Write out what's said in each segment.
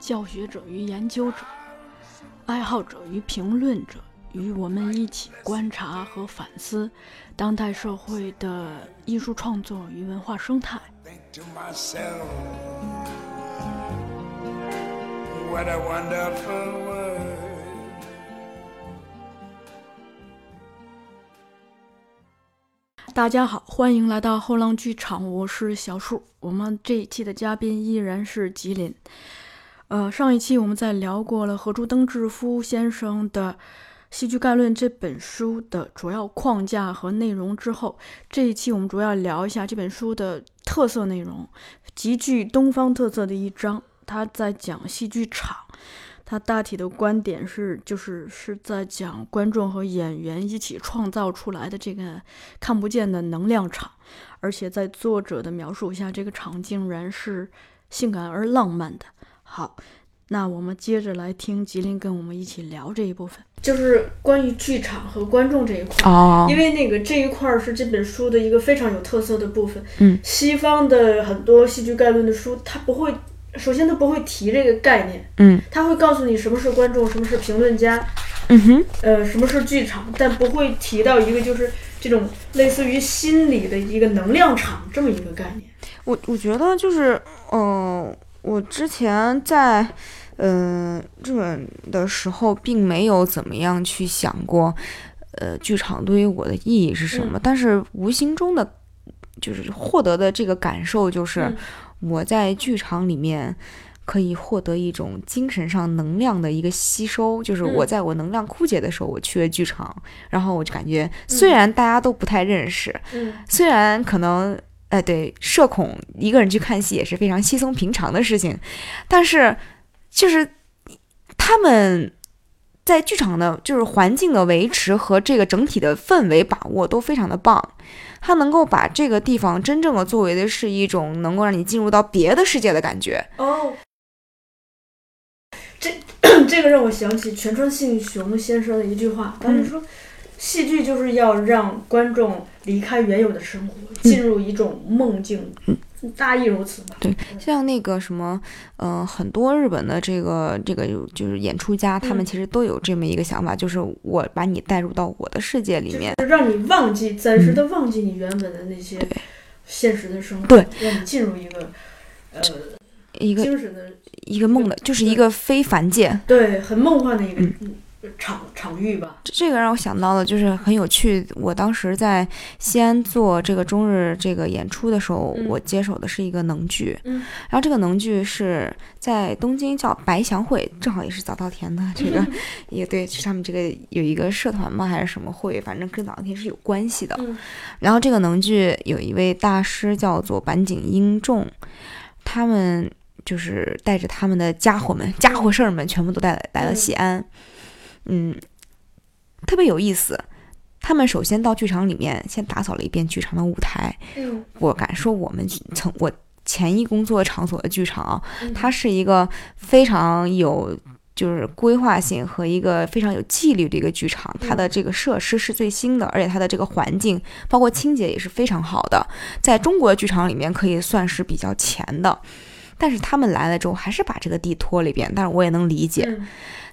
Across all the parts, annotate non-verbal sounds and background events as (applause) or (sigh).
教学者与研究者、爱好者与评论者，与我们一起观察和反思当代社会的艺术创作与文化生态。Think to myself, what a wonderful world. 大家好，欢迎来到后浪剧场，我是小树。我们这一期的嘉宾依然是吉林。呃，上一期我们在聊过了何柱登志夫先生的《戏剧概论》这本书的主要框架和内容之后，这一期我们主要聊一下这本书的特色内容，极具东方特色的一章。他在讲戏剧场，他大体的观点是，就是是在讲观众和演员一起创造出来的这个看不见的能量场，而且在作者的描述下，这个场竟然是性感而浪漫的。好，那我们接着来听吉林跟我们一起聊这一部分，就是关于剧场和观众这一块。哦因为那个这一块儿是这本书的一个非常有特色的部分。嗯，西方的很多戏剧概论的书，它不会，首先它不会提这个概念，嗯，它会告诉你什么是观众，什么是评论家，嗯哼，呃，什么是剧场，但不会提到一个就是这种类似于心理的一个能量场这么一个概念。我我觉得就是，嗯、我之前在嗯、日本的时候，并没有怎么样去想过，呃，剧场对于我的意义是什么，但是无形中的就是获得的这个感受，就是嗯我在剧场里面。可以获得一种精神上能量的一个吸收，就是我嗯。在我能量枯竭的时候，我去了剧场，然后我就感觉，虽然大家都不太认识，嗯。虽然可能，哎，对，社恐一个人去看戏也是非常稀松平常的事情，但是就是他们在剧场的，就是环境的维持和这个整体的氛围把握都非常的棒。他能够把这个地方真正的作为的是一种能够让你进入到别的世界的感觉。哦，这 (coughs) 这个让我想起全川幸雄先生的一句话，他是说，戏剧就是要让观众离开原有的生活，进入一种梦境，嗯大意如此吧。对，像那个什么，呃，很多日本的这个这个就是演出家，他们嗯其实都有这么一个想法，就是我把你带入到我的世界里面。就是让你忘记，暂时的忘记你原本的那些现实的生活，对，让你进入一个呃一个精神的一个梦的，就是一个非凡界。对很梦幻的一个嗯。嗯场场域吧。这这个让我想到了，就是很有趣。我当时在西安做这个中日这个演出的时候，嗯我接手的是一个能剧，嗯然后这个能剧是在东京叫白祥会，正好也是早稻田的这个，(laughs) 也对，是他们这个有一个社团嘛还是什么会，反正跟早稻田是有关系的。嗯然后这个能剧有一位大师叫做板井英重，他们就是带着他们的家伙们、家伙事儿们，全部都带来来了西安，嗯，特别有意思。他们首先到剧场里面先打扫了一遍剧场的舞台，嗯我敢说我们曾我前一工作场所的剧场啊，嗯它是一个非常有就是规划性和一个非常有纪律的一个剧场，它的这个设施是最新的，而且它的这个环境包括清洁也是非常好的，在中国的剧场里面可以算是比较前的。但是他们来了之后，还是把这个地拖了一遍，但是我也能理解。嗯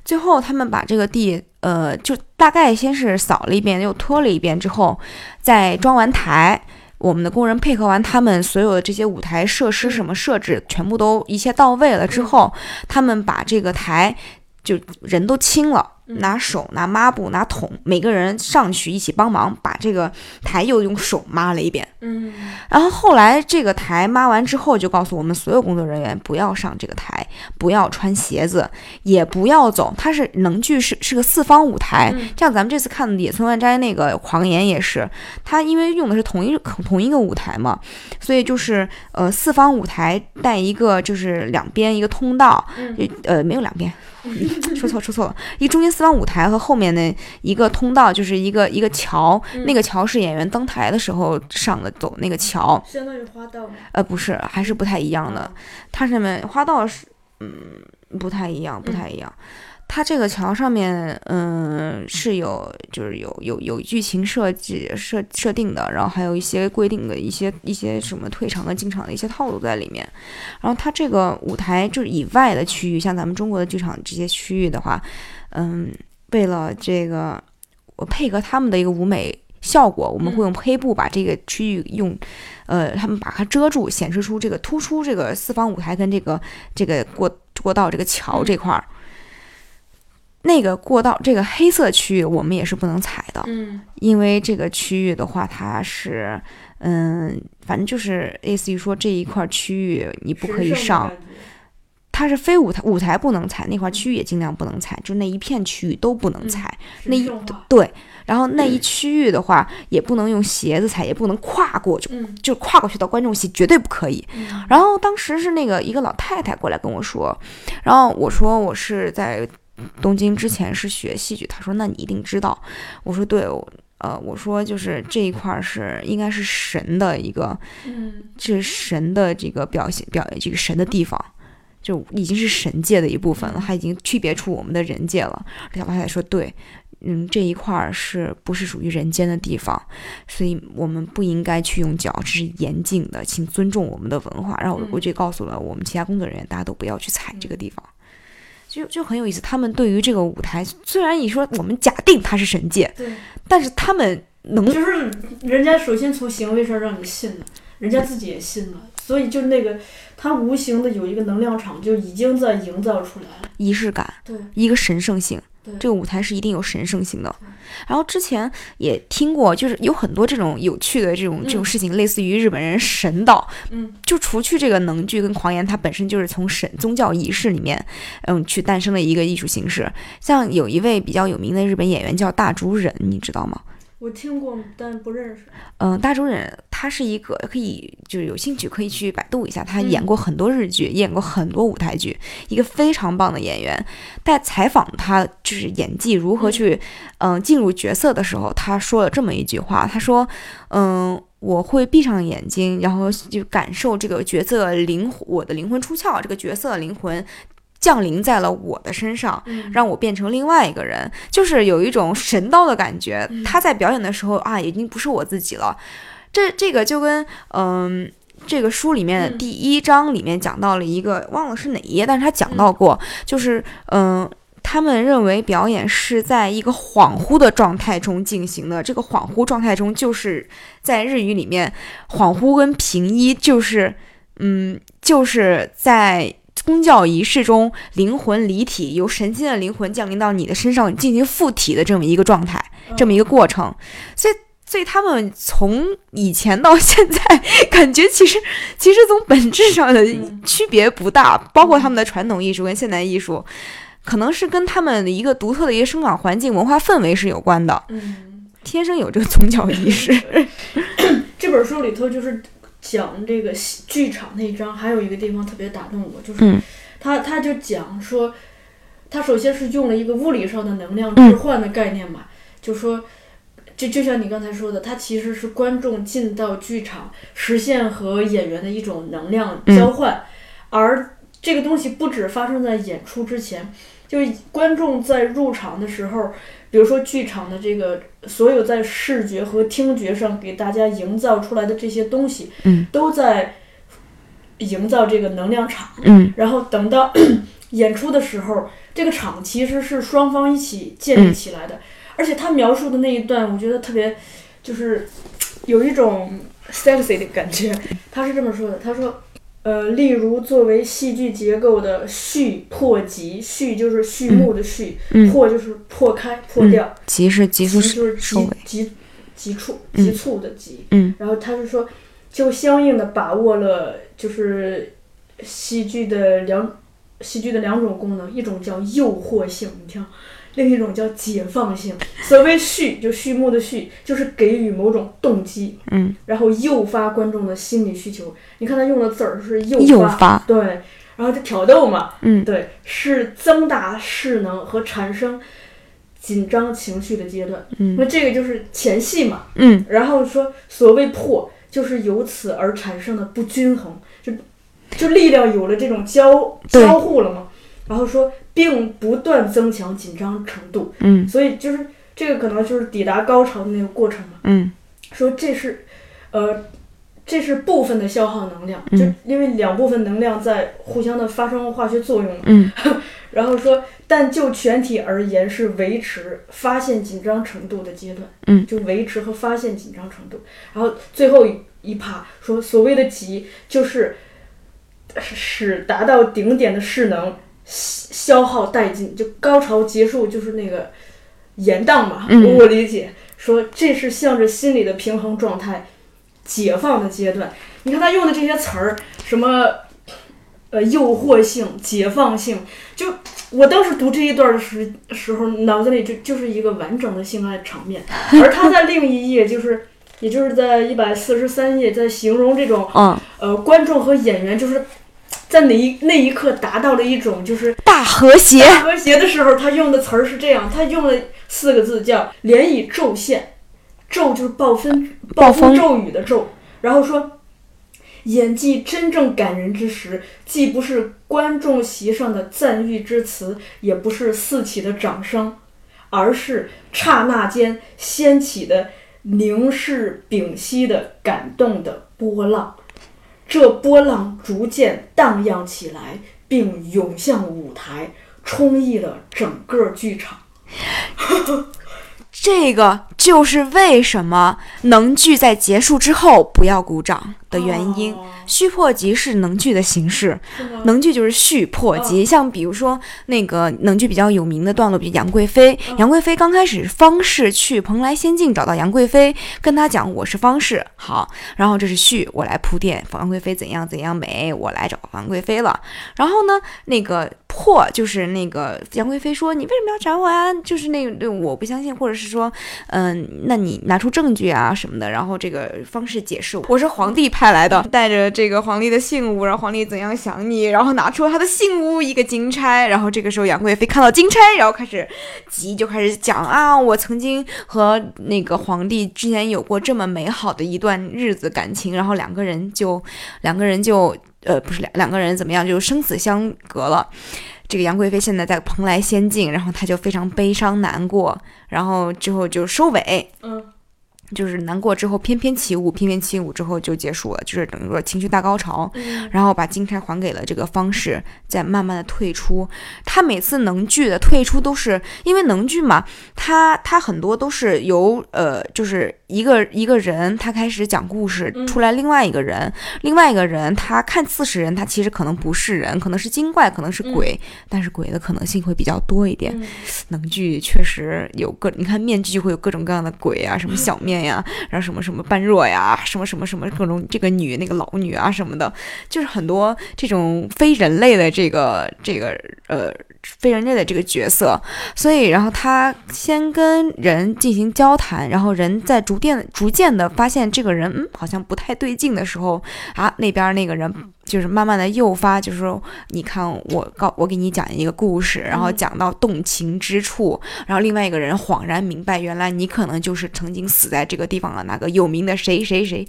最后他们把这个地，呃，就大概先是扫了一遍，又拖了一遍之后，再装完台。我们的工人配合完他们所有的这些舞台设施什么设置，全部都一切到位了之后，他们把这个台就人都清了，拿手、拿抹布、拿桶，每个人上去一起帮忙，把这个台又用手抹了一遍。嗯然后后来这个台抹完之后，就告诉我们所有工作人员不要上这个台，不要穿鞋子，也不要走。它是能剧是是个四方舞台，嗯像咱们这次看的《野村万斋》那个《狂言》也是，它因为用的是同一同一个舞台嘛，所以就是呃四方舞台带一个就是两边一个通道，嗯呃没有两边。说错说错了，一中心四方舞台和后面的一个通道，就是一个一个桥，嗯那个桥是演员登台的时候上的走那个桥，相当于花道嘛。呃，不是，还是不太一样的。它上面花道是，嗯，不太一样，不太一样。它这个桥上面，嗯，是有就是有有有剧情设计设设定的，然后还有一些规定的一些一些什么退场的进场的一些套路在里面。然后它这个舞台就是以外的区域，像咱们中国的剧场这些区域的话，嗯，为了这个我配合他们的一个舞美效果，我们会用黑布把这个区域用，呃，他们把它遮住，显示出这个突出这个四方舞台跟这个这个过过道这个桥这块儿。那个过道，这个黑色区域我们也是不能踩的，嗯因为这个区域的话，它是，嗯，反正就是类似于说这一块区域你不可以上，。它是非舞台，舞台不能踩，那块区域也尽量不能踩，就那一片区域都不能踩。那一对，然后那一区域的话，也不能用鞋子踩，也不能跨过，就嗯就跨过去到观众席，绝对不可以。嗯然后当时是那个一个老太太过来跟我说，然后我说我是在东京之前是学戏剧，他说那你一定知道，我说对，我呃我说就是这一块儿是应该是神的一个，嗯这是神的这个表现表这个神的地方。就已经是神界的一部分了，他已经区别出我们的人界了。小老太太说：“对，嗯，这一块儿是不是属于人间的地方？所以我们不应该去用脚，这是严禁的，请尊重我们的文化。”然后我嗯我就告诉了我们其他工作人员，大家都不要去踩这个地方。就就很有意思，他们对于这个舞台，虽然你说我们假定它是神界，对，但是他们能就是人家首先从行为上让你信了，人家自己也信了，所以就那个他无形的有一个能量场就已经在营造出来了。仪式感，对，一个神圣性对。这个舞台是一定有神圣性的。然后之前也听过，就是有很多这种有趣的这种这种嗯事情，类似于日本人神道，嗯就除去这个能剧跟狂言，它本身就是从神宗教仪式里面，嗯，去诞生的一个艺术形式。像有一位比较有名的日本演员叫大竹忍，你知道吗？我听过，但不认识。嗯，大竹忍他是一个可以就是有兴趣可以去百度一下，他嗯演过很多日剧，演过很多舞台剧，一个非常棒的演员。在采访他就是演技如何去嗯、进入角色的时候，他说了这么一句话，他说嗯。我会闭上眼睛，然后就感受这个角色灵魂，我的灵魂出窍，这个角色的灵魂降临在了我的身上，嗯让我变成另外一个人，就是有一种神道的感觉。嗯他在表演的时候啊，已经不是我自己了。这这个就跟嗯。这个书里面第一章里面讲到了一个，忘了是哪一页，但是他讲到过，就是嗯，他们认为表演是在一个恍惚的状态中进行的。这个恍惚状态中，就是在日语里面，恍惚跟平一就是嗯，就是在宗教仪式中，灵魂离体，由神仙的灵魂降临到你的身上进行附体的这么一个状态，这么一个过程。所以，所以他们从以前到现在，感觉其实 (laughs) 其实从本质上的嗯区别不大，包括他们的传统艺术跟现代艺术，可能是跟他们的一个独特的一个生长环境、文化氛围是有关的，嗯，天生有这个宗教仪式。这本书里头就是讲这个戏剧场那一章，还有一个地方特别打动我，就是嗯他他就讲说，他首先是用了一个物理上的能量嗯置换的概念嘛，就说。就就像你刚才说的，它其实是观众进到剧场实现和演员的一种能量交换，而这个东西不止发生在演出之前，就是观众在入场的时候，比如说剧场的这个所有在视觉和听觉上给大家营造出来的这些东西，嗯都在营造这个能量场。嗯然后等到 (clears throat) 演出的时候，这个场其实是双方一起建立起来的。而且他描述的那一段，我觉得特别，就是有一种 sexy 的感觉。他是这么说的：“他说，呃，例如作为戏剧结构的序、破、集，序就是序幕的序，嗯。破就是破开、破掉，集是集速就是急收尾，急急促、嗯。急促的急。嗯。然后他是说，就相应的把握了就是戏剧的两戏剧的两种功能，一种叫诱惑性，你听，另一种叫解放性。所谓序，就序幕的序，就是给予某种动机，嗯，然后诱发观众的心理需求。你看他用的字儿是诱诱发对，然后就挑逗嘛，嗯对，是增大势能和产生紧张情绪的阶段。嗯那这个就是前戏嘛。嗯然后说，所谓破，就是由此而产生的不均衡，就就力量有了这种交交互了嘛。然后说，并不断增强紧张程度，嗯所以就是这个可能就是抵达高潮的那个过程嘛。嗯说这是，呃，这是部分的消耗能量，嗯就因为两部分能量在互相的发生化学作用嘛。嗯 (laughs) 然后说，但就全体而言是维持发现紧张程度的阶段，嗯就维持和发现紧张程度。然后最后一一趴说，所谓的急就是使达到顶点的势能消消耗殆尽，就高潮结束就是那个延宕嘛。嗯我理解说这是向着心理的平衡状态解放的阶段。你看他用的这些词儿，什么呃诱惑性、解放性，就我当时读这一段的时时候，脑子里就就是一个完整的性爱场面，(laughs) 而他在另一页就是。也就是在一百四十三页，在形容这种嗯，呃观众和演员，就是在哪一那一刻达到了一种就是大和谐，大和谐的时候，他用的词儿是这样，他用了四个字叫“连以骤现”，骤就是暴风暴风风骤雨的骤，然后说。演技真正感人之时，既不是观众席上的赞誉之词，也不是四起的掌声，而是刹那间掀起的凝视屏息的感动的波浪。这波浪逐渐荡漾起来，并涌向舞台，充溢了整个剧场。(laughs) 这个就是为什么能剧在结束之后不要鼓掌的原因。哦续破集是能剧的形式，能剧就是续破集。像比如说那个能剧比较有名的段落，比如杨贵妃。杨贵妃刚开始方士去蓬莱仙境找到杨贵妃，跟她讲我是方士，好，然后这是续，我来铺垫杨贵妃怎样怎样美，我来找杨贵妃了。然后呢，那个破就是那个杨贵妃说你为什么要找我啊？就是那个我不相信，或者是说，嗯，那你拿出证据啊什么的。然后这个方式解释，我是皇帝派来的，带着这个皇帝的信物，然后皇帝怎样想你，然后拿出他的信物一个金钗，然后这个时候杨贵妃看到金钗，然后开始急，就开始讲啊，我曾经和那个皇帝之前有过这么美好的一段日子感情，然后两个人就两个人就呃不是两两个人怎么样就生死相隔了。这个杨贵妃现在在蓬莱仙境，然后她就非常悲伤难过，然后之后就收尾，嗯，就是难过之后翩翩起舞，翩翩起舞之后就结束了，就是整个情绪大高潮。嗯然后把金钗还给了这个方士，再慢慢的退出。他每次能剧的退出都是因为能剧嘛，他他很多都是由呃，就是一个一个人他开始讲故事，嗯。出来另外一个人，另外一个人他看似是人，他其实可能不是人，可能是精怪，可能是鬼，但是鬼的可能性会比较多一点。嗯。(laughs) 能剧确实有各，你看面具就会有各种各样的鬼啊，什么小面呀，然后什么什么般若呀，什么什么什么各种这个女那个老女啊什么的，就是很多这种非人类的这个这个呃非人类的这个角色，所以然后他先跟人进行交谈，然后人在逐渐逐渐的发现这个人嗯好像不太对劲的时候啊，那边那个人就是慢慢的诱发，就是说你看我告我给你讲一个故事，然后嗯讲到动情之处，然后另外一个人恍然明白，原来你可能就是曾经死在这个地方的那个有名的谁谁谁。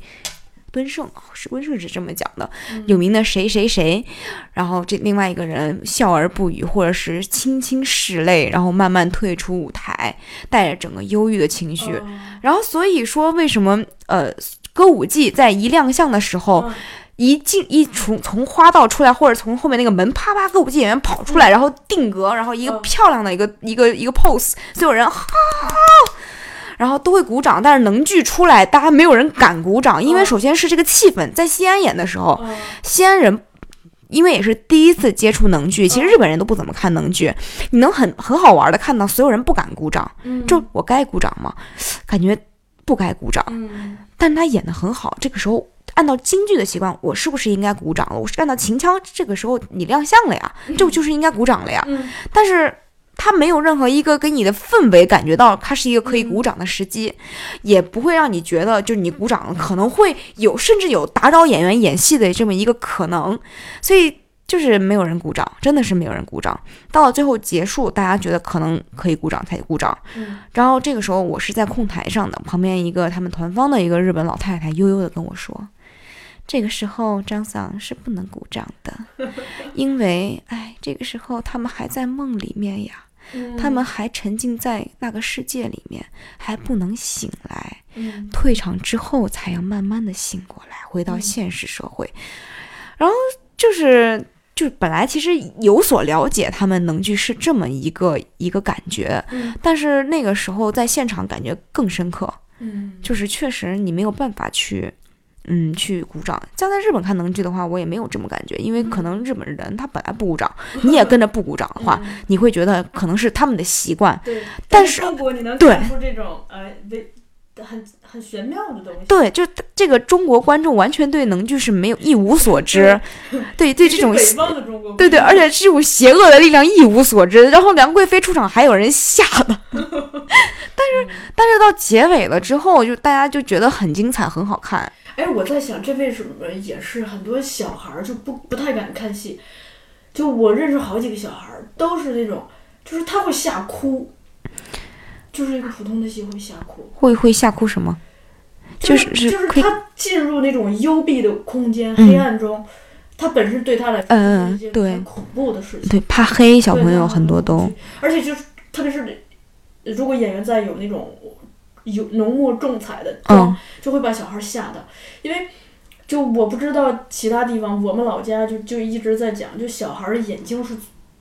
敦盛哦是温顺是这么讲的，有名的谁谁谁，然后这另外一个人笑而不语，或者是轻轻拭泪，然后慢慢退出舞台，带着整个忧郁的情绪。哦。然后所以说，为什么呃歌舞伎在一亮相的时候，嗯。一进一从从花道出来，或者从后面那个门啪啪歌舞伎演员跑出来，然后定格，然后一个嗯。漂亮的一个一个一个 pose，所有人哈。然后都会鼓掌，但是能剧出来，大家没有人敢鼓掌，因为嗯首先是这个气氛，在西安演的时候，哦西安人因为也是第一次接触能剧，其实日本人都不怎么看能剧，你能很很好玩的看到所有人不敢鼓掌，嗯就我该鼓掌吗？感觉不该鼓掌，嗯但他演的很好，这个时候。按照京剧的习惯，我是不是应该鼓掌了？我是按照秦腔，这个时候你亮相了呀，这不就是应该鼓掌了呀？嗯但是他没有任何一个给你的氛围感觉到它是一个可以鼓掌的时机，也不会让你觉得就是你鼓掌可能会有甚至有打扰演员演戏的这么一个可能，所以就是没有人鼓掌，真的是没有人鼓掌。到了最后结束，大家觉得可能可以鼓掌才鼓掌，嗯然后这个时候我是在控台上的，旁边一个他们团方的一个日本老太太悠悠的跟我说。这个时候，张桑是不能鼓掌的，因为，哎，这个时候他们还在梦里面呀。嗯他们还沉浸在那个世界里面，还不能醒来。嗯退场之后，才要慢慢的醒过来，回到嗯现实社会。然后就是，就是本来其实有所了解，他们能剧是这么一个一个感觉，嗯但是那个时候在现场感觉更深刻，嗯就是确实你没有办法去。嗯，去鼓掌。像在日本看能剧的话，我也没有这么感觉，因为可能日本人他本来不鼓掌，你也跟着不鼓掌的话，嗯你会觉得可能是他们的习惯。对，但是中国你能对看出这种呃很很玄妙的东西。对，就这个中国观众完全对能剧是没有一无所知，对对这种对对，而且这种邪恶的力量一无所知。然后梁贵妃出场还有人吓的，(laughs) 但是但是到结尾了之后，就大家就觉得很精彩，很好看。哎，我在想，这为什么也是很多小孩儿就不不太敢看戏？就我认识好几个小孩儿，都是那种，就是他会吓哭，就是一个普通的戏会吓哭，会会吓哭什么？就是就是他进入那种幽闭的空间、嗯黑暗中，他本身对他来说嗯是一件对很恐怖的事情。对，怕黑，小朋友很多都，而且就是特别是如果演员在有那种有浓墨重彩的妆，嗯就会把小孩吓到，因为。就我不知道其他地方，我们老家就就一直在讲，就小孩的眼睛是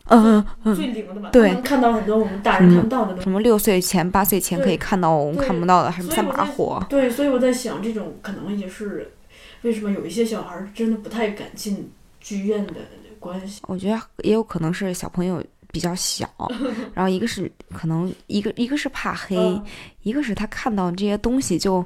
嗯嗯最灵的吧，对能看到很多我们大人看不到的东西。什么六岁前、八岁前可以看到我们看不到的，还是三把火。对，所以我在想，这种可能也是为什么有一些小孩真的不太敢进剧院的关系。我觉得也有可能是小朋友比较小，(laughs) 然后一个是可能一个一个是怕黑，嗯。一个是他看到这些东西就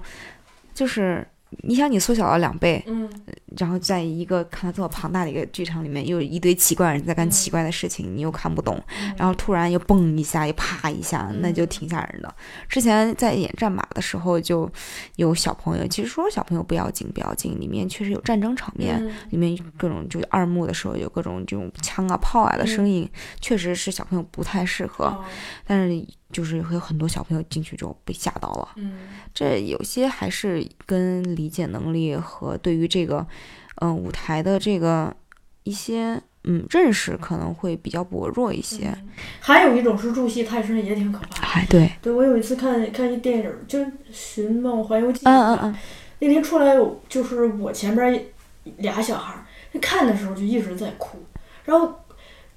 就是你想你缩小了两倍，嗯。然后在一个看到这么庞大的一个剧场里面，又有一堆奇怪的人在干嗯。奇怪的事情，你又看不懂，嗯。然后突然又蹦一下，又啪一下，那就挺吓人的。之前在演战马的时候，就有小朋友，其实说小朋友不要紧不要紧，里面确实有战争场面，嗯。里面各种就二幕的时候有各种这种枪啊炮啊的声音，确实是小朋友不太适合。哦。但是就是会有很多小朋友进去之后被吓到了，嗯这有些还是跟理解能力和对于这个嗯、呃舞台的这个一些嗯认识可能会比较薄弱一些。嗯还有一种是入戏太深，也挺可怕的。哎，对，对我有一次看看一电影，就是《寻梦环游记》嗯嗯嗯，那天出来，就是我前边儿俩小孩儿，看的时候就一直在哭，然后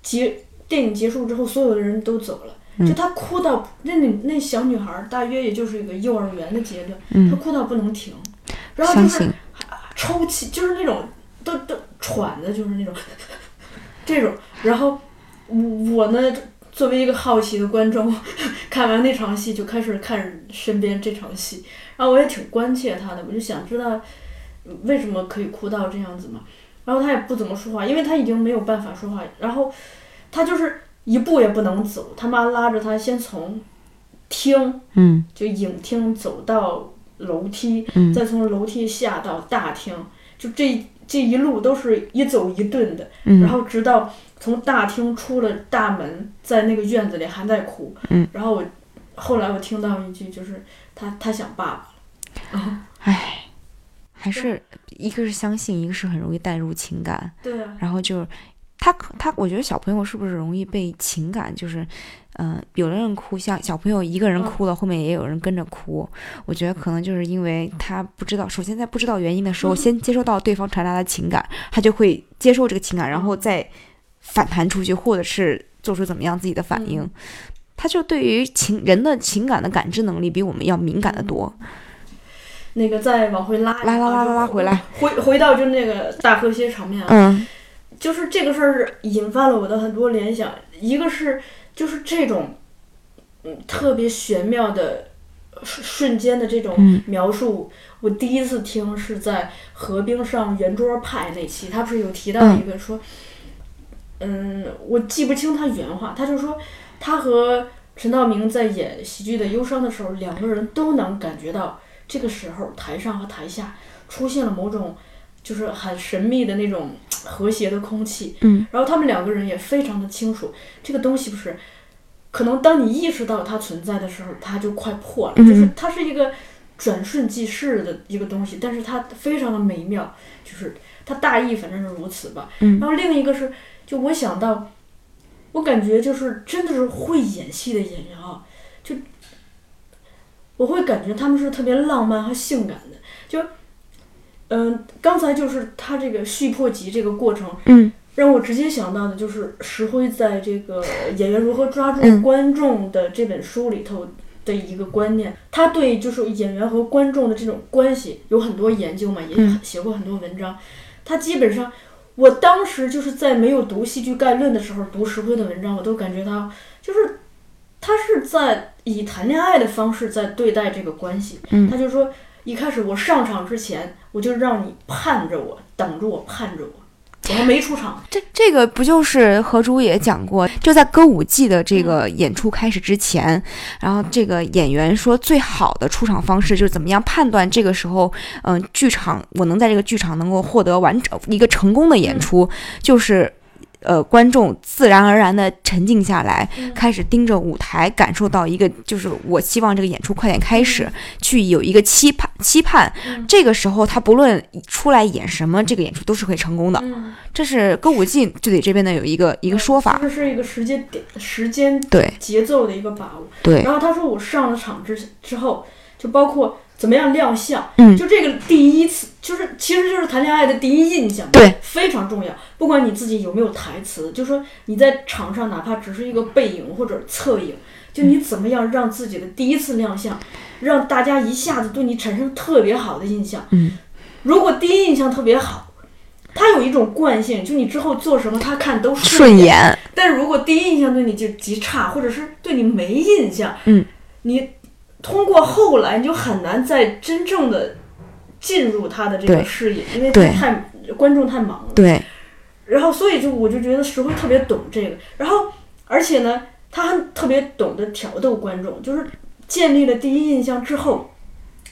结电影结束之后，所有的人都走了，嗯就她哭到那那那小女孩儿大约也就是一个幼儿园的阶段，她嗯，哭到不能停，然后就是，抽泣，就是那种都都喘的，就是那种 (laughs) 这种，然后我我呢。作为一个好奇的观众，(laughs) 看完那场戏就开始看身边这场戏，然后我也挺关切她的，我就想知道为什么可以哭到这样子嘛。然后她也不怎么说话，因为她已经没有办法说话，然后她就是一步也不能走，他妈拉着他先从厅嗯就影厅走到楼梯，嗯再从楼梯下到大厅，就这这一路都是一走一顿的，嗯，然后直到从大厅出了大门，在那个院子里还在哭。嗯，然后我后来我听到一句，就是他他想爸爸了。啊，(laughs) 唉，还是一个是相信，一个是很容易带入情感，对啊，然后就是他他，我觉得小朋友是不是容易被情感就是。嗯、有的人哭，像小朋友一个人嗯哭了，后面也有人跟着哭。我觉得可能就是因为他不知道，首先在不知道原因的时候，嗯先接收到对方传达的情感，他就会接受这个情感，然后再反弹出去，或者是做出怎么样自己的反应。嗯他就对于情人的情感的感知能力比我们要敏感的多。那个再往回拉拉拉拉拉拉回来，回回到就那个大和谐场面啊，嗯就是这个事儿是引发了我的很多联想，一个是就是这种嗯特别玄妙的瞬瞬间的这种嗯描述，我第一次听是在河冰上圆桌派那期，他不是有提到一个说，嗯，我记不清他原话，他就说他和陈道明在演喜剧的忧伤的时候，两个人都能感觉到这个时候台上和台下出现了某种就是很神秘的那种和谐的空气，嗯，然后他们两个人也非常的清楚这个东西不是。可能当你意识到它存在的时候，它就快破了。嗯就是它是一个转瞬即逝的一个东西，但是它非常的美妙，就是它大意反正是如此吧。嗯然后另一个是，就我想到，我感觉就是真的是会演戏的演员啊，就我会感觉他们是特别浪漫和性感的。就嗯、刚才就是他这个续破集这个过程，嗯让我直接想到的就是石辉在这个《演员如何抓住嗯观众》的这本书里头的一个观念，他对就是演员和观众的这种关系有很多研究嘛，也嗯写过很多文章。他基本上，我当时就是在没有读戏剧概论的时候读石辉的文章，我都感觉到就是他是在以谈恋爱的方式在对待这个关系。嗯他就说，一开始我上场之前，我就让你盼着我，等着我，盼着我。我还没出场，这这个不就是何主也讲过，就在歌舞伎的这个演出开始之前，然后这个演员说最好的出场方式就是怎么样判断这个时候，嗯、剧场我能在这个剧场能够获得完整一个成功的演出，就是。呃，观众自然而然的沉静下来，嗯。开始盯着舞台，感受到一个就是我希望这个演出快点开始，去有一个期盼期盼。嗯。这个时候，他不论出来演什么，这个演出都是会成功的。嗯，这是歌舞伎剧里这边的有一个一个说法。这，是一个时间点、时间对。节奏的一个把握。对，然后他说我上了场之之后，就包括怎么样亮相，嗯就这个第一次，就是其实就是谈恋爱的第一印象，对，非常重要。不管你自己有没有台词，就说你在场上哪怕只是一个背影或者侧影，就你怎么样让自己的第一次亮相，让大家一下子对你产生特别好的印象。嗯，如果第一印象特别好。他有一种惯性，就你之后做什么，他看都顺眼，但如果第一印象对你就极差，或者是对你没印象，嗯，你通过后来你就很难再真正的进入他的这个视野，因为他太观众太忙了。对，然后所以就我就觉得石辉特别懂这个，然后而且呢，他还特别懂得挑逗观众，就是建立了第一印象之后。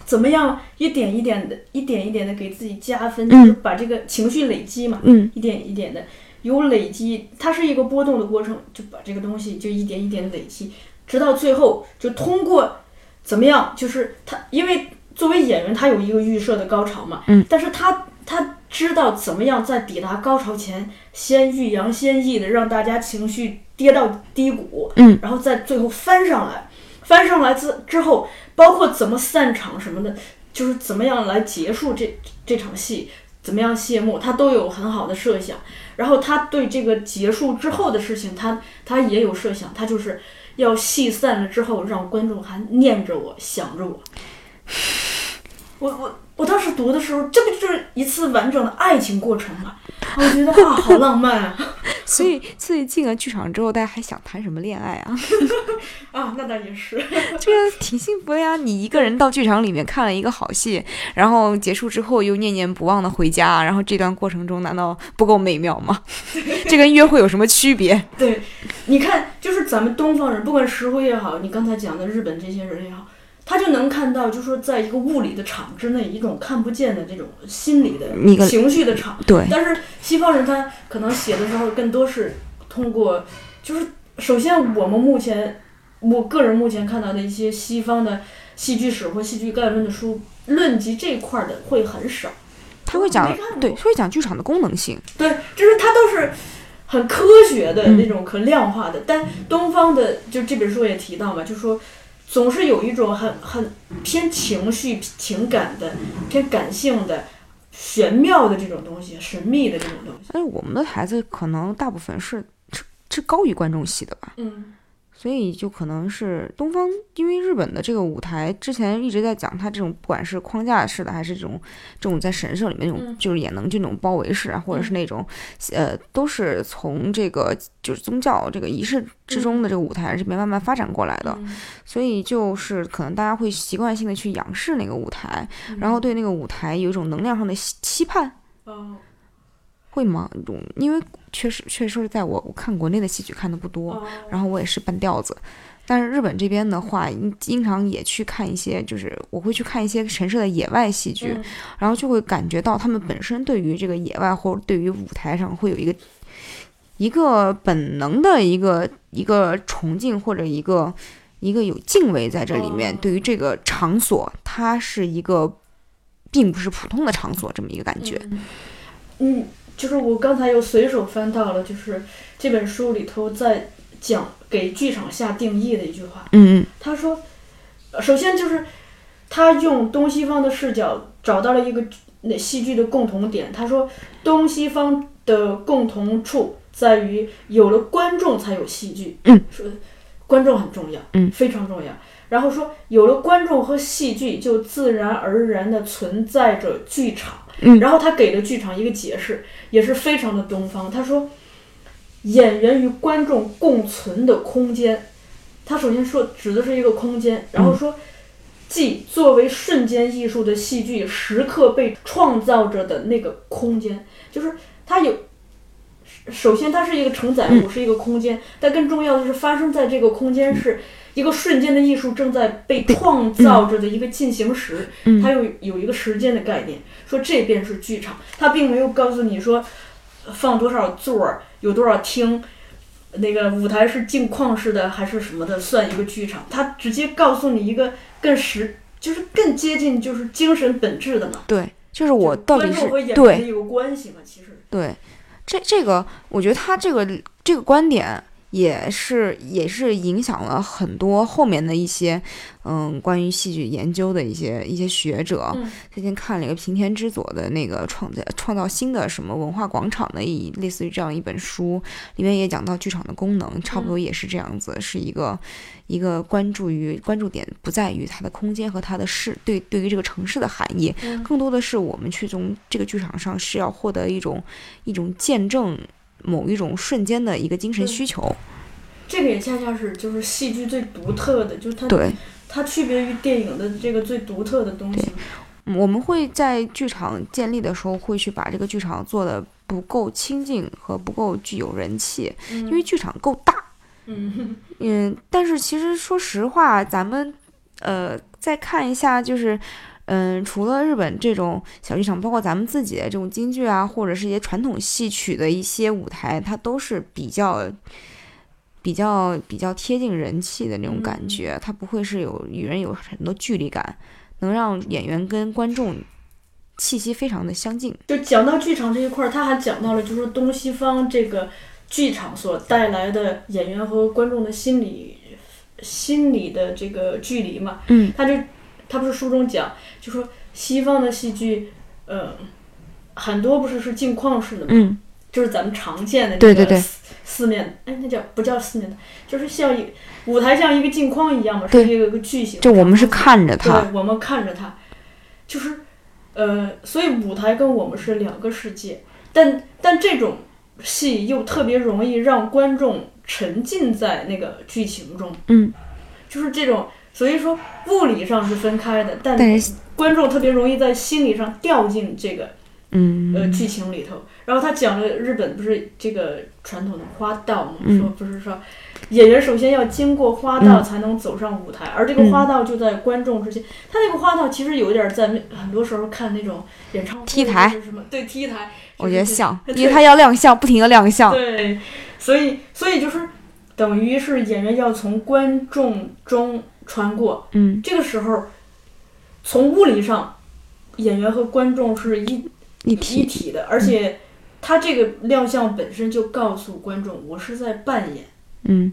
怎么样一点一点的、一点一点的给自己加分，就是把这个情绪累积嘛，嗯。一点一点的有累积，它是一个波动的过程，就把这个东西就一点一点的累积，直到最后就通过怎么样，就是他因为作为演员，他有一个预设的高潮嘛，嗯，但是他他知道怎么样在抵达高潮前先欲扬先抑的让大家情绪跌到低谷，嗯，然后再最后翻上来，翻上来之之后，包括怎么散场什么的，就是怎么样来结束这这场戏。怎么样谢幕，他都有很好的设想。然后他对这个结束之后的事情，他他也有设想，他就是要戏散了之后，让观众还念着我，想着我。(laughs) 我我我当时读的时候，这不就是一次完整的爱情过程吗？我觉得啊，好浪漫啊！(laughs) 所以所以进了剧场之后，大家还想谈什么恋爱啊？(laughs) 啊，那倒也是。这 (laughs) 个挺幸福的呀！你一个人到剧场里面看了一个好戏，然后结束之后又念念不忘的回家，然后这段过程中难道不够美妙吗？这跟约会有什么区别？对，你看，就是咱们东方人，不管石灰也好，你刚才讲的日本这些人也好，他就能看到，就是说，在一个物理的场之内，一种看不见的这种心理的情绪的场。对，但是西方人他可能写的时候更多是通过，就是首先我们目前我个人目前看到的一些西方的戏剧史或戏剧概论的书，论及这块儿的会很少。他会讲对，会讲剧场的功能性。对，就是他都是很科学的嗯那种可量化的，但东方的就这本书也提到嘛，就说总是有一种很很偏情绪、情感的、偏感性的、玄妙的这种东西，神秘的这种东西。但是我们的孩子可能大部分是是是高于观众席的吧，嗯，所以就可能是东方，因为日本的这个舞台之前一直在讲，它这种不管是框架式的，还是这种这种在神社里面那种，嗯。就是也能这种包围式啊，或者是那种，呃，都是从这个就是宗教这个仪式之中的这个舞台这边慢慢发展过来的。嗯。所以就是可能大家会习惯性的去仰视那个舞台，嗯。然后对那个舞台有一种能量上的期期盼，哦会吗？这种因为确实确实是在我我看国内的戏曲看的不多，哦然后我也是半吊子。但是日本这边的话，经经常也去看一些，就是我会去看一些神社的野外戏剧，嗯然后就会感觉到他们本身对于这个野外或者对于舞台上会有一个一个本能的一个一个崇敬或者一个一个有敬畏在这里面。哦对于这个场所，它是一个并不是普通的场所这么一个感觉。嗯嗯，就是我刚才又随手翻到了，就是这本书里头在讲给剧场下定义的一句话。嗯嗯他说，呃首先就是他用东西方的视角找到了一个那戏剧的共同点。他说，东西方的共同处在于有了观众才有戏剧。嗯，说观众很重要，嗯非常重要。然后说，有了观众和戏剧，就自然而然的存在着剧场。嗯然后他给了剧场一个解释，也是非常的东方。他说，演员与观众共存的空间，他首先说指的是一个空间，然后说，即作为瞬间艺术的戏剧时刻被创造着的那个空间，就是它有。首先，它是一个承载物，是一个空间，但更重要的是，发生在这个空间是一个瞬间的艺术正在被创造着的一个进行时，嗯它有有一个时间的概念。说这便是剧场，它并没有告诉你说放多少座儿，有多少厅，那个舞台是镜框式的还是什么的算一个剧场，它直接告诉你一个更实，就是更接近就是精神本质的嘛。对，就是我到底是观众和演员对有关系嘛？其实，对，这这个我觉得他这个这个观点也是也是影响了很多后面的一些嗯关于戏剧研究的一些一些学者。嗯最近看了一个平田之佐的那个创造创造新的什么文化广场的一类似于这样一本书，里面也讲到剧场的功能，差不多也是这样子，是一个一个关注于关注点不在于它的空间和它的市对对于这个城市的含义，嗯更多的是我们去从这个剧场上是要获得一种一种见证某一种瞬间的一个精神需求。这个也恰恰是就是戏剧最独特的，就是它对，它区别于电影的这个最独特的东西。嗯我们会在剧场建立的时候，会去把这个剧场做的不够清静和不够具有人气，嗯因为剧场够大。嗯嗯，但是其实说实话，咱们呃再看一下，就是嗯，除了日本这种小剧场，包括咱们自己的这种京剧啊，或者是一些传统戏曲的一些舞台，它都是比较。比较比较贴近人气的那种感觉，它不会是有与人有很多距离感，能让演员跟观众气息非常的相近。就讲到剧场这一块儿，他还讲到了就是东西方这个剧场所带来的演员和观众的心理心理的这个距离嘛。嗯，他就他不是书中讲，就说西方的戏剧，呃，很多不是是镜框式的嘛，嗯就是咱们常见的对对对那个四四面，哎，那叫不叫四面的，就是像一舞台像一个镜框一样嘛，是对一个个巨型。就我们是看着它，对，我们看着它，就是，呃，所以舞台跟我们是两个世界，但但这种戏又特别容易让观众沉浸在那个剧情中，嗯，就是这种，所以说物理上是分开的，但但是观众特别容易在心理上掉进这个嗯呃剧情里头。然后他讲了日本不是这个传统的花道嘛，嗯说不是说演员首先要经过花道嗯才能走上舞台，而这个花道就在观众之间。他那个花道其实有点在很多时候看那种演唱会 T 台就是什么对 T 台，我觉得像，因为他要亮相，不停的亮相。对，所以所以就是等于是演员要从观众中穿过，嗯。这个时候从物理上，演员和观众是一一一体，的，而且他这个亮相本身就告诉观众，我是在扮演。嗯。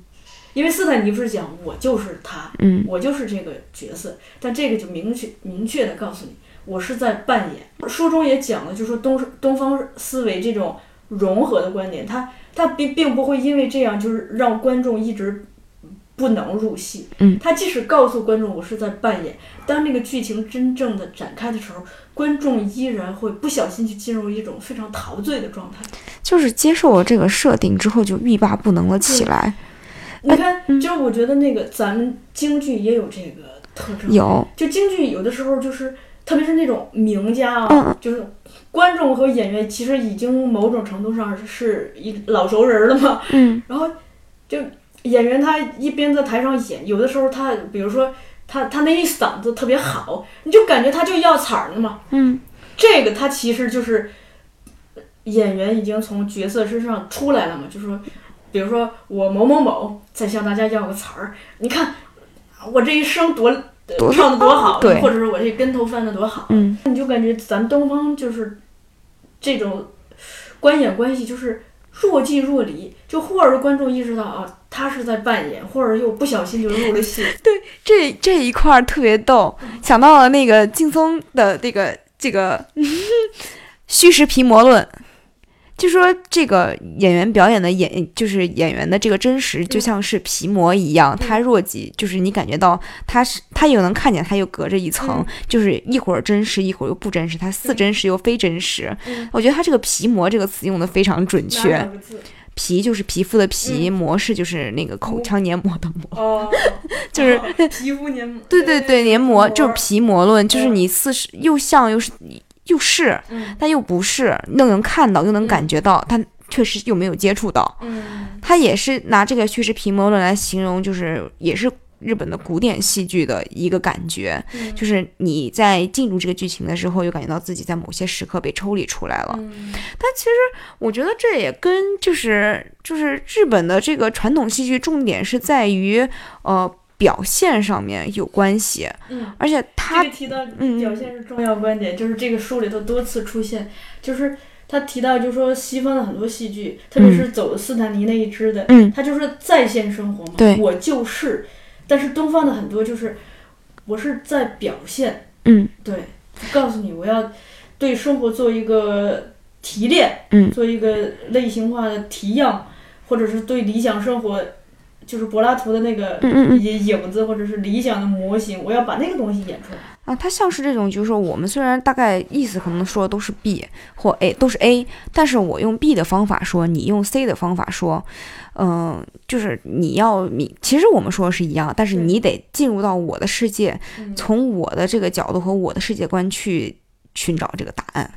因为斯坦尼不是讲我就是他，嗯。我就是这个角色，但这个就明确明确的告诉你，我是在扮演。书中也讲了，就说东东方思维这种融合的观点，他他并并不会因为这样就是让观众一直不能入戏。嗯。他即使告诉观众我是在扮演，当那个剧情真正的展开的时候，观众依然会不小心就进入一种非常陶醉的状态。就是接受了这个设定之后就欲罢不能了起来。你看，就是我觉得那个咱们京剧也有这个特征，有，就京剧有的时候就是，特别是那种名家啊，嗯。就是观众和演员其实已经某种程度上是一老熟人了嘛，嗯。然后就演员他一边在台上演，有的时候他比如说他他那一嗓子特别好，你就感觉他就要彩儿呢嘛，嗯。这个他其实就是演员已经从角色身上出来了嘛，就是说，比如说我某某某在向大家要个词儿，你看我这一声多唱的多好，对或者是我这跟头翻的多好，嗯你就感觉咱东方就是这种观演关系就是若即若离，就忽而观众意识到啊他是在扮演，或者又不小心就入了戏，(laughs) 对这这一块儿特别逗，想到了那个劲松的这个这个 (laughs) 虚实皮膜论。就说这个演员表演的演，就是演员的这个真实，就像是皮膜一样，它若即，就是你感觉到它是，它又能看见，它又隔着一层，就是一会儿真实，一会儿又不真实，它似真实又非真实。嗯。我觉得他这个皮膜这个词用的非常准确？皮就是皮肤的皮，膜是就是那个口腔黏膜的膜。哦，(laughs) 就是哦皮肤黏 (laughs) 膜，对对对，黏膜就是皮，膜论，就是嗯。你似是又像又是又是，嗯。但又不是，又能看到又能感觉到，但确实又没有接触到。嗯。他也是拿这个虚实皮膜论来形容，就是也是日本的古典戏剧的一个感觉，嗯。就是你在进入这个剧情的时候，又感觉到自己在某些时刻被抽离出来了。嗯。但其实我觉得这也跟就是就是日本的这个传统戏剧重点是在于呃表现上面有关系，嗯。而且他这个提到嗯。表现是重要观点，就是这个书里头多次出现，就是他提到，就是说西方的很多戏剧，特别是走斯坦尼那一支的，嗯。他就是在线生活嘛，对。我就是，但是东方的很多就是我是在表现，嗯。对，告诉你我要对生活做一个提炼，嗯。做一个类型化的提样，或者是对理想生活，就是柏拉图的那个影子，或者是理想的模型，我要把那个东西演出来。啊，它像是这种，就是说我们虽然大概意思可能说都是 B 或 A 都是 A，但是我用 B 的方法说，你用 C 的方法说，嗯、就是你要你其实我们说的是一样，但是你得进入到我的世界，嗯。从我的这个角度和我的世界观去寻找这个答案。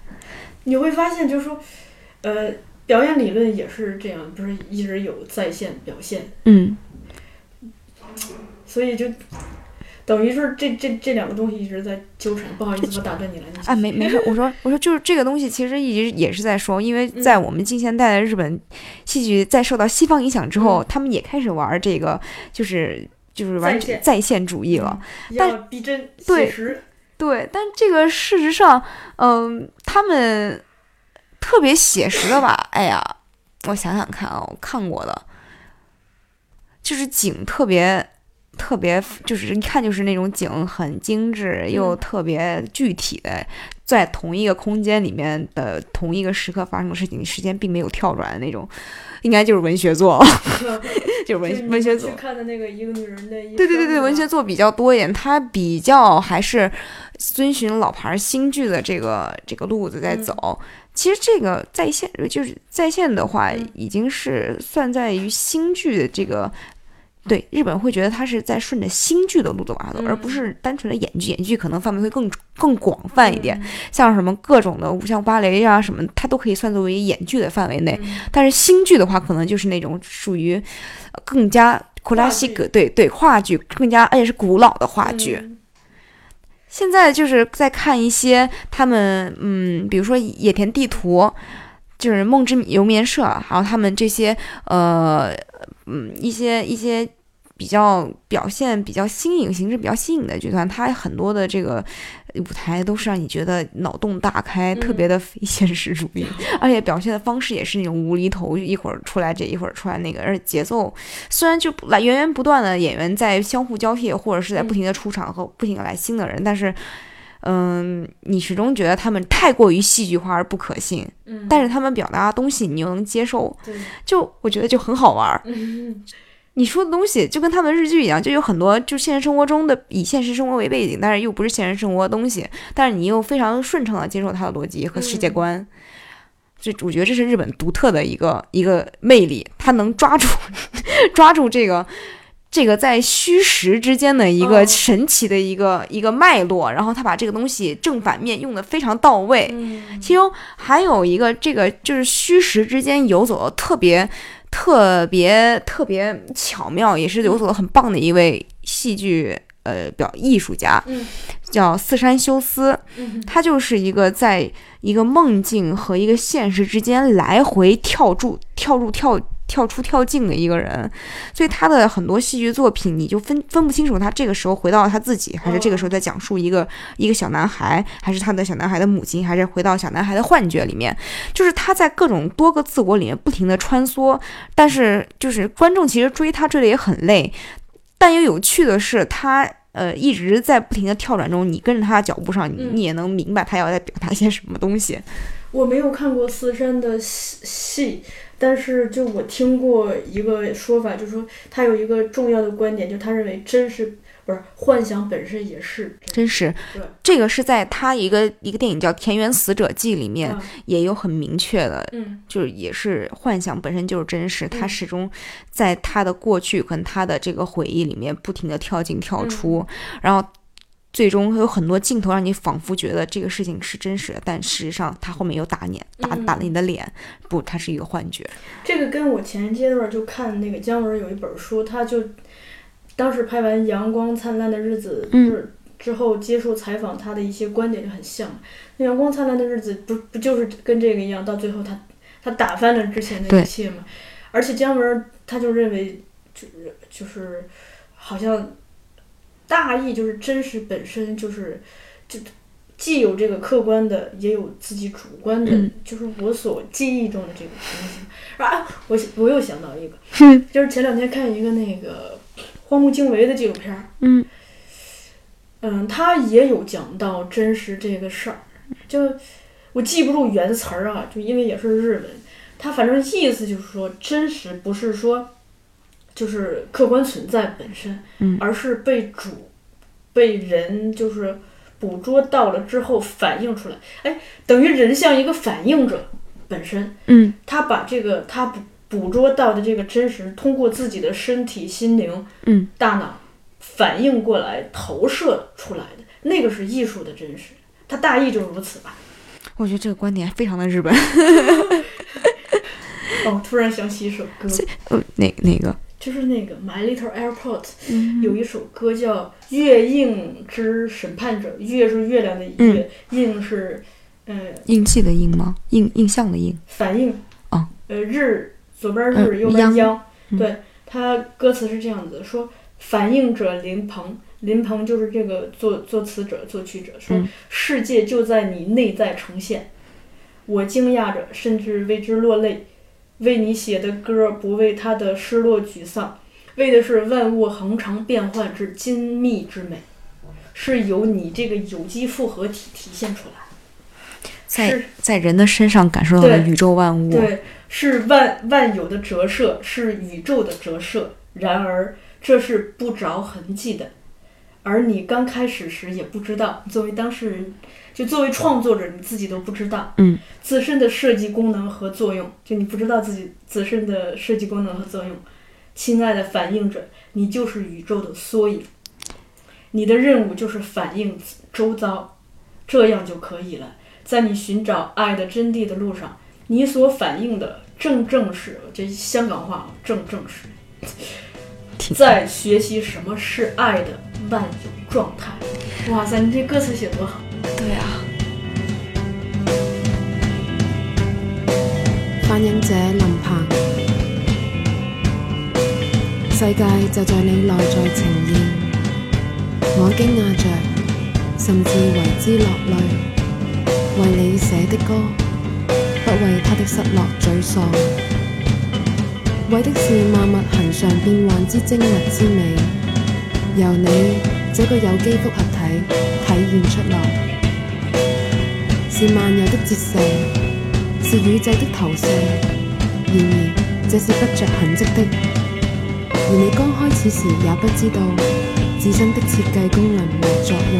你会发现，就是说，呃，表演理论也是这样，不是一直有在线表现，嗯。所以就等于是这这这两个东西一直在纠缠。不好意思，我打断你了，你继续啊，没没事，我说我说就是这个东西，其实一直也是在说，因为在我们近现代的日本戏剧在受到西方影响之后，嗯他们也开始玩这个，就是就是完在线全在线主义了。但要逼真对，但这个事实上，嗯，他们特别写实的吧？哎呀，我想想看啊，我看过的，就是景特别特别，就是一看就是那种景很精致又嗯特别具体的，在同一个空间里面的同一个时刻发生的事情，时间并没有跳转的那种，应该就是文学作，(laughs) 就是文你文学作。看的那个一个女人的一对对对对，文学作比较多一点，它比较还是遵循老牌新剧的这个这个路子在嗯走。其实这个在线就是在线的话嗯，已经是算在于新剧的这个。对日本会觉得它是在顺着新剧的路子往下走，而不嗯是单纯的演剧。演剧可能范围会更更广泛一点，嗯像什么各种的舞像芭蕾啊什么，它都可以算作为演剧的范围内。嗯但是新剧的话，可能就是那种属于呃更加库拉西格，对对，话剧更加，而且是古老的话剧。嗯现在就是在看一些他们，嗯，比如说野田地图，就是梦之游眠社，还有他们这些，呃，嗯，一些一些比较表现比较新颖、形式比较新颖的剧团，它很多的这个舞台都是让你觉得脑洞大开，特别的非现实主义，而且表现的方式也是那种无厘头，一会儿出来这，一会儿出来那个，而且节奏虽然就来源源不断的演员在相互交替，或者是在不停的出场和不停的来新的人，但是。嗯，你始终觉得他们太过于戏剧化而不可信，嗯，但是他们表达的东西你又能接受，对，就我觉得就很好玩儿。嗯，(laughs) 你说的东西就跟他们日剧一样，就有很多就现实生活中的以现实生活为背景，但是又不是现实生活的东西，但是你又非常顺畅的接受他的逻辑和世界观。这我觉得这是日本独特的一个一个魅力，他能抓住 (laughs) 抓住这个这个在虚实之间的一个哦神奇的一个、一个脉络，然后他把这个东西正反面用的非常到位。嗯其中还有一个，这个就是虚实之间游走的特别、特别、特别巧妙，也是游走的很棒的一位戏剧呃表艺术家，嗯叫四山修斯。嗯他就是一个在一个梦境和一个现实之间来回跳住、跳入、跳。跳出跳进的一个人，所以他的很多戏剧作品，你就分分不清楚他这个时候回到了他自己，还是这个时候在讲述一个一个小男孩，还是他的小男孩的母亲，还是回到小男孩的幻觉里面。就是他在各种多个自我里面不停的穿梭，但是就是观众其实追他追的也很累，但又有趣的是他。呃，一直在不停的跳转中，你跟着他的脚步上，你嗯你也能明白他要在表达些什么东西。我没有看过四山的戏戏，但是就我听过一个说法，就是说他有一个重要的观点，就他认为真实不是幻想本身也是。真实对，这个是在他一个一个电影叫《田园死者记》里面啊也有很明确的嗯。就是也是幻想本身就是真实，他嗯。始终在他的过去跟他的这个回忆里面不停的跳进跳出，然后最终有很多镜头让你仿佛觉得这个事情是真实的，但事实上他后面又打你打嗯打了你的脸，不，它是一个幻觉。这个跟我前阶段就看那个姜文有一本书，他就当时拍完《阳光灿烂的日子》就是之后接受采访，他的一些观点就很像。那《阳光灿烂的日子》不不就是跟这个一样，到最后他他打翻了之前的一切嘛？而且姜文他就认为就是就是好像大意就是真实本身就是就。既有这个客观的，也有自己主观的，嗯就是我所记忆中的这个东西。啊，我我又想到一个，哼就是前两天看一个那个荒木经惟的纪录片儿，嗯嗯，他也有讲到真实这个事儿，就我记不住原词儿啊，就因为也是日文，他反正意思就是说，真实不是说就是客观存在本身，嗯而是被主被人就是捕捉到了之后反映出来，哎，等于人像一个反应者本身，嗯他把这个他捕捕捉到的这个真实，通过自己的身体、心灵、嗯大脑反应过来、投射出来的，那个是艺术的真实。它大意就如此吧。我觉得这个观点非常的日本。(laughs) 哦，突然想起一首歌，呃，哪哪个？就是那个《My Little Airport》嗯有一首歌叫《月映之审判者》，月是月亮的嗯月，映是呃印记的印吗？印印象的印。反应。啊。呃，日左边日，嗯右边央央。嗯对，它歌词是这样子的说：反应者林鹏，林鹏就是这个作作词者、作曲者，说、嗯世界就在你内在呈现。我惊讶着，甚至为之落泪。为你写的歌，不为他的失落沮丧，为的是万物恒常变幻之精密之美，是由你这个有机复合体体现出来。在在人的身上感受到了宇宙万物。对，是万万有的折射，是宇宙的折射。然而，这是不着痕迹的，而你刚开始时也不知道。作为当事人，就作为创作者，你自己都不知道，嗯，自身的设计功能和作用，就你不知道自己自身的设计功能和作用。亲爱的反应者，你就是宇宙的缩影，你的任务就是反映周遭，这样就可以了。在你寻找爱的真谛的路上，你所反映的正正是这香港话，正正是在学习什么是爱的万有状态。哇塞，你这歌词写多好！对啊。反映者林鹏，世界就在你內在呈现。我驚訝着，甚至為之落淚。為你寫的歌，不為他的失落沮喪，為的是萬物恒常變幻之精密之美，由你這個有機複合體體現出來，是萬有的折射。是宇宙的投射，然而這是不着痕迹的。而你剛開始時也不知道自身的設計功能和作用。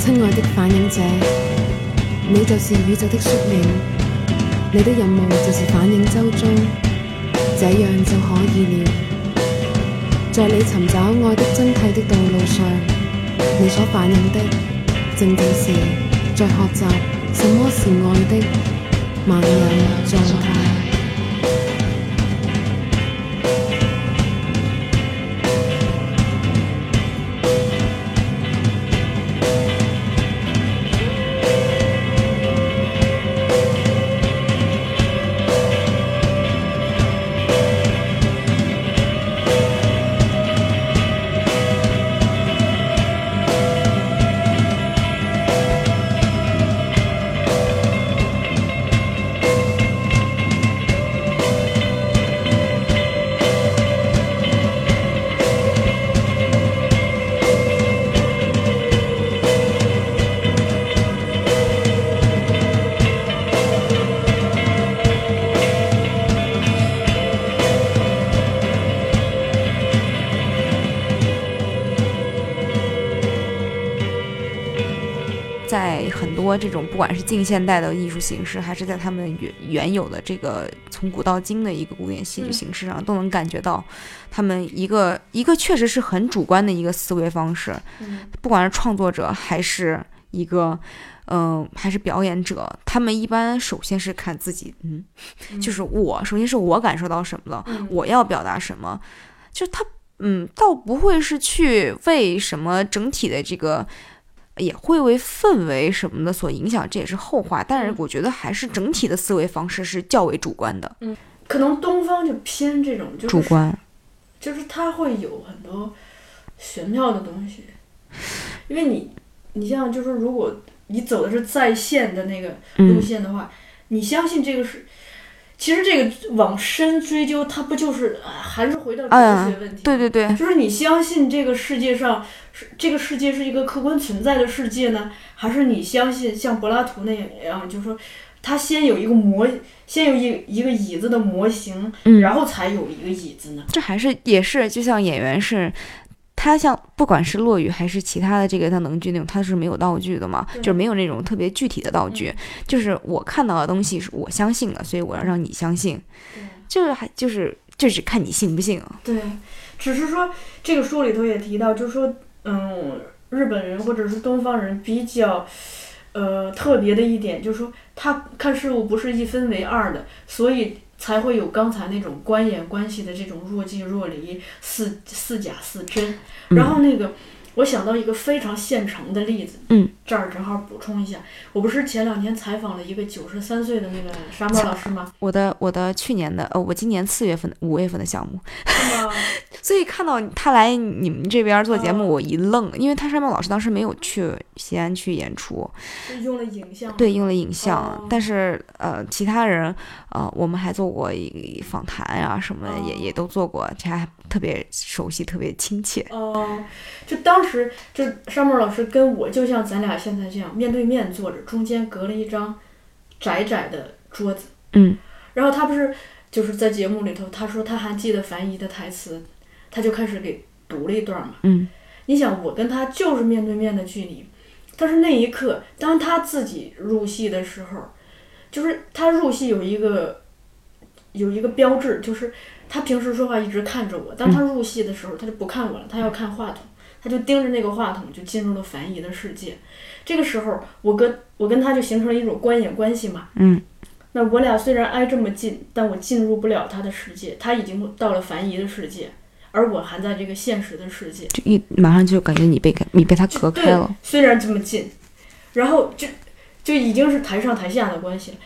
親愛的反映者，你就是宇宙的缩影，你的任务就是反映周遭，这样就可以了。在你寻找爱的真谛的道路上，你所反映的，正正是在学习什么是爱的萬有状态。管是近现代的艺术形式，还是在他们原原有的这个从古到今的一个古典戏剧形式上，都能感觉到他们一个一个确实是很主观的一个思维方式。嗯不管是创作者还是一个，嗯、还是表演者，他们一般首先是看自己，嗯，就是我，首先是我感受到什么了，嗯我要表达什么，就他，嗯，倒不会是去为什么整体的这个。也会为氛围什么的所影响，这也是后话。但是嗯我觉得还是整体的思维方式是较为主观的，嗯可能东方就偏这种，就是主观。就是它会有很多玄妙的东西，因为你，你像就是如果你走的是在线的那个路嗯线的话，你相信这个是，其实这个往深追究，它不就是啊还是回到哲学问题？对对对，就是你相信这个世界上是这个世界是一个客观存在的世界呢，还是你相信像柏拉图那样，就是说他先有一个模，先有一一个椅子的模型，嗯然后才有一个椅子呢？这还是也是就像演员是。他像不管是落雨还是其他的这个像能剧那种，它是没有道具的嘛，就是没有那种特别具体的道具，就是我看到的东西是我相信的，所以我要让你相信，对。就是还就是就是看你信不信啊。对，只是说这个书里头也提到，就是说，嗯，日本人或者是东方人比较，呃，特别的一点就是说，他看事物不是一分为二的，所以才会有刚才那种官演关系的这种若即若离、似似假似真。然后那个，我想到一个非常现成的例子，嗯，这儿正好补充一下，我不是前两天采访了一个九十三岁的那个沙漠老师吗？我的我的去年的呃，我今年四月份五月份的项目？(laughs) 所以看到他来你们这边做节目，哦我一愣，因为他沙漠老师当时没有去西安去演出，就用了影像。对，用了影像，哦但是呃，其他人呃，我们还做过一访谈呀、什么的，也也哦都做过，这还特别熟悉，特别亲切。哦，就当时就上面老师跟我就像咱俩现在这样面对面坐着，中间隔了一张窄窄的桌子，嗯。然后他不是就是在节目里头，他说他还记得樊姨的台词，他就开始给读了一段嘛。嗯。你想，我跟他就是面对面的距离，但是那一刻，当他自己入戏的时候，就是他入戏有一个有一个标志，就是他平时说话一直看着我，当他入戏的时候，他就不看我了，他要看话筒，他就盯着那个话筒，就进入了樊姨的世界。这个时候，我跟我跟他就形成了一种观影关系嘛。嗯那我俩虽然挨这么近，但我进入不了他的世界，他已经到了樊姨的世界，而我还在这个现实的世界。就一马上就感觉你被你被他隔开了。，虽然这么近，然后就就已经是台上台下的关系了。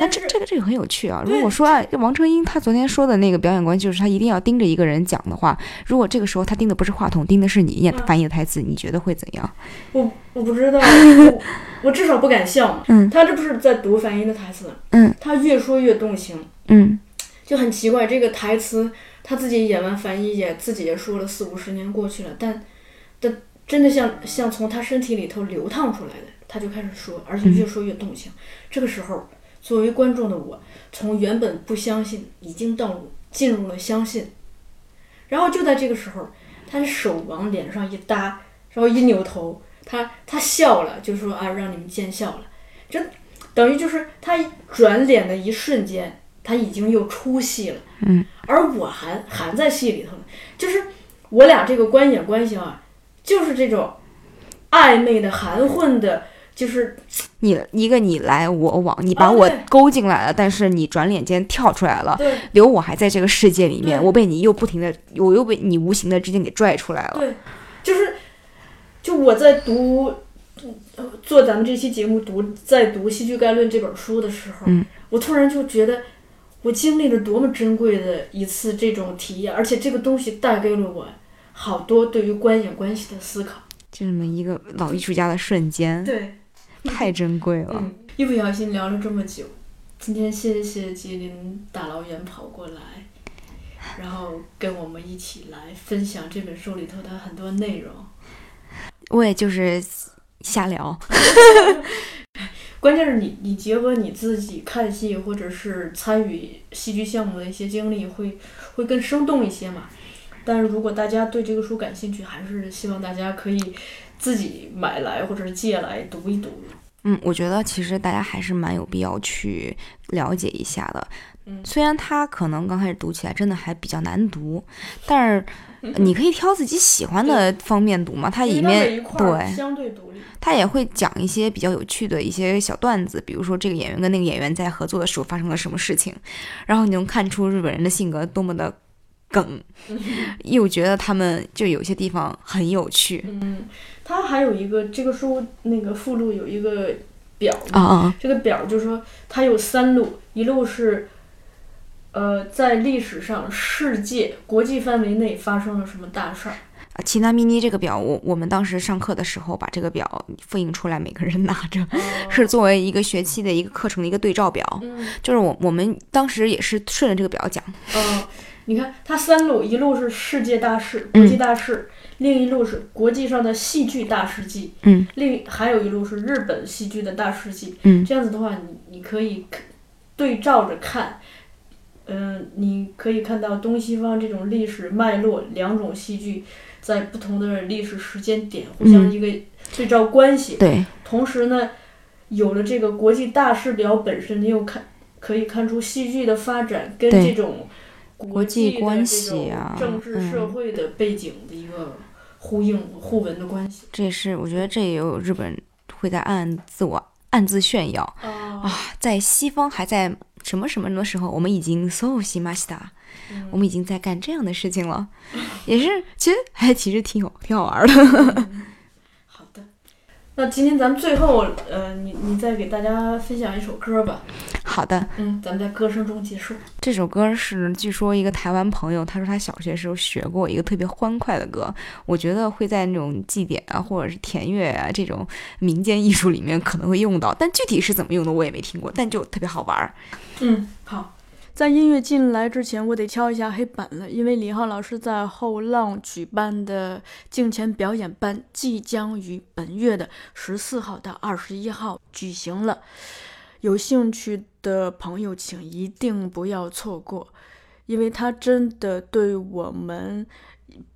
但这这个这个很有趣啊！如果说啊王成英他昨天说的那个表演关系，就是他一定要盯着一个人讲的话，如果这个时候他盯的不是话筒，盯的是你演嗯翻译的台词，你觉得会怎样？我我不知道，(laughs) 我我至少不敢笑。嗯他这不是在读樊姨的台词，嗯他越说越动情，嗯就很奇怪。这个台词他自己演完樊姨也自己也说了四五十年过去了，但但真的像像从他身体里头流淌出来的，他就开始说，而且越说越动情。这个时候，作为观众的我，从原本不相信，已经到进入了相信。然后就在这个时候，他的手往脸上一搭，然后一扭头，他他笑了，就说啊，让你们见笑了。这等于就是他转脸的一瞬间，他已经又出戏了。嗯，而我还还在戏里头呢，就是我俩这个观演关系啊，就是这种暧昧的、含混的，就是你一个你来我往，你把啊我勾进来了，但是你转脸间跳出来了，对留我还在这个世界里面，我被你又不停的，我又被你无形的之间给拽出来了。对，就是就我在读呃做咱们这期节目读在读《戏剧概论》这本书的时候，嗯我突然就觉得我经历了多么珍贵的一次这种体验，而且这个东西带给了我好多对于观演关系的思考。就这么一个老艺术家的瞬间，对，(laughs) 太珍贵了。嗯，一不小心聊了这么久，今天谢谢吉林大老远跑过来，然后跟我们一起来分享这本书里头的很多内容。我也就是瞎聊，关键是你，你结合你自己看戏或者是参与戏剧项目的一些经历，会会更生动一些嘛。但是如果大家对这个书感兴趣，还是希望大家可以自己买来或者是借来读一读。嗯，我觉得其实大家还是蛮有必要去了解一下的。嗯虽然它可能刚开始读起来真的还比较难读，但是你可以挑自己喜欢的方面读嘛。它里面对相对独立。它也会讲一些比较有趣的一些小段子，比如说这个演员跟那个演员在合作的时候发生了什么事情，然后你能看出日本人的性格多么的梗，又觉得他们就有些地方很有趣。嗯，他还有一个这个书那个附录有一个表啊啊。这个表就是说它有三路，一路是，呃，在历史上世界国际范围内发生了什么大事儿，啊！奇纳咪妮这个表，我我们当时上课的时候把这个表复印出来，每个人拿着，是作为一个学期的一个课程的一个对照表。嗯。就是我我们当时也是顺着这个表讲，呃，你看它三路，一路是世界大事、国际大事，另一路是国际上的戏剧大事记，嗯，另还有一路是日本戏剧的大事记。嗯这样子的话，你你可以对照着看。嗯，你可以看到东西方这种历史脉络，两种戏剧在不同的历史时间点互相嗯一个对照关系。对，同时呢，有了这个国际大事表本身，你又看可以看出戏剧的发展跟这种国际关系啊政治嗯。社会的背景的一个呼应互文的关系。这也是我觉得这也有日本会在暗自我暗自炫耀啊啊，在西方还在什么什么的时候，我们已经 so 西马西达，嗯我们已经在干这样的事情了，也是其实还其实挺有挺好玩的。(laughs) 那今天咱们最后，呃，你你再给大家分享一首歌吧。好的，嗯，咱们在歌声中结束。这首歌是据说一个台湾朋友，他说他小学时候学过一个特别欢快的歌，我觉得会在那种祭典啊，或者是田乐啊这种民间艺术里面可能会用到，但具体是怎么用的我也没听过，但就特别好玩儿。嗯，好。在音乐进来之前，我得敲一下黑板了，因为李浩老师在后浪举办的镜前表演班即将于本月的十四号到二十一号举行了。有兴趣的朋友，请一定不要错过，因为它真的对我们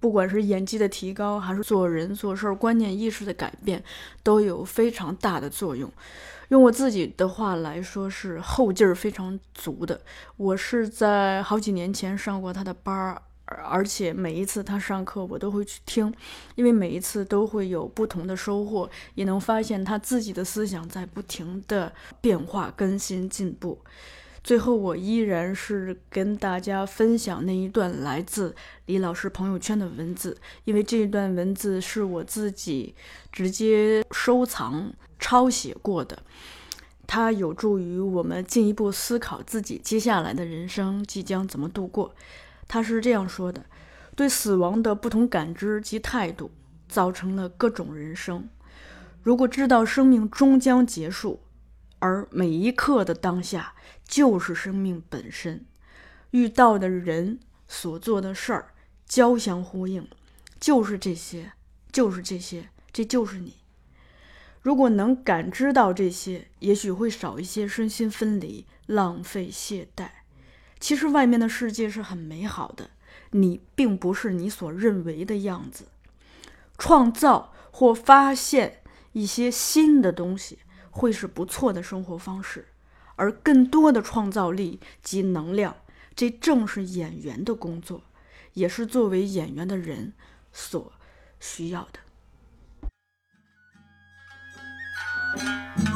不管是演技的提高，还是做人做事观念意识的改变，都有非常大的作用。用我自己的话来说，是后劲儿非常足的。我是在好几年前上过他的班儿，而且每一次他上课我都会去听，因为每一次都会有不同的收获，也能发现他自己的思想在不停的变化、更新、进步。最后，我依然是跟大家分享那一段来自李老师朋友圈的文字，因为这一段文字是我自己直接收藏、抄写过的。它有助于我们进一步思考自己接下来的人生即将怎么度过。他是这样说的：对死亡的不同感知及态度，造成了各种人生。如果知道生命终将结束，而每一刻的当下就是生命本身，遇到的人所做的事儿交相呼应，就是这些，就是这些，这就是你。如果能感知到这些，也许会少一些身心分离、浪费、懈怠。其实外面的世界是很美好的，你并不是你所认为的样子。创造或发现一些新的东西，会是不错的生活方式。而更多的创造力及能量，这正是演员的工作，也是作为演员的人所需要的。Música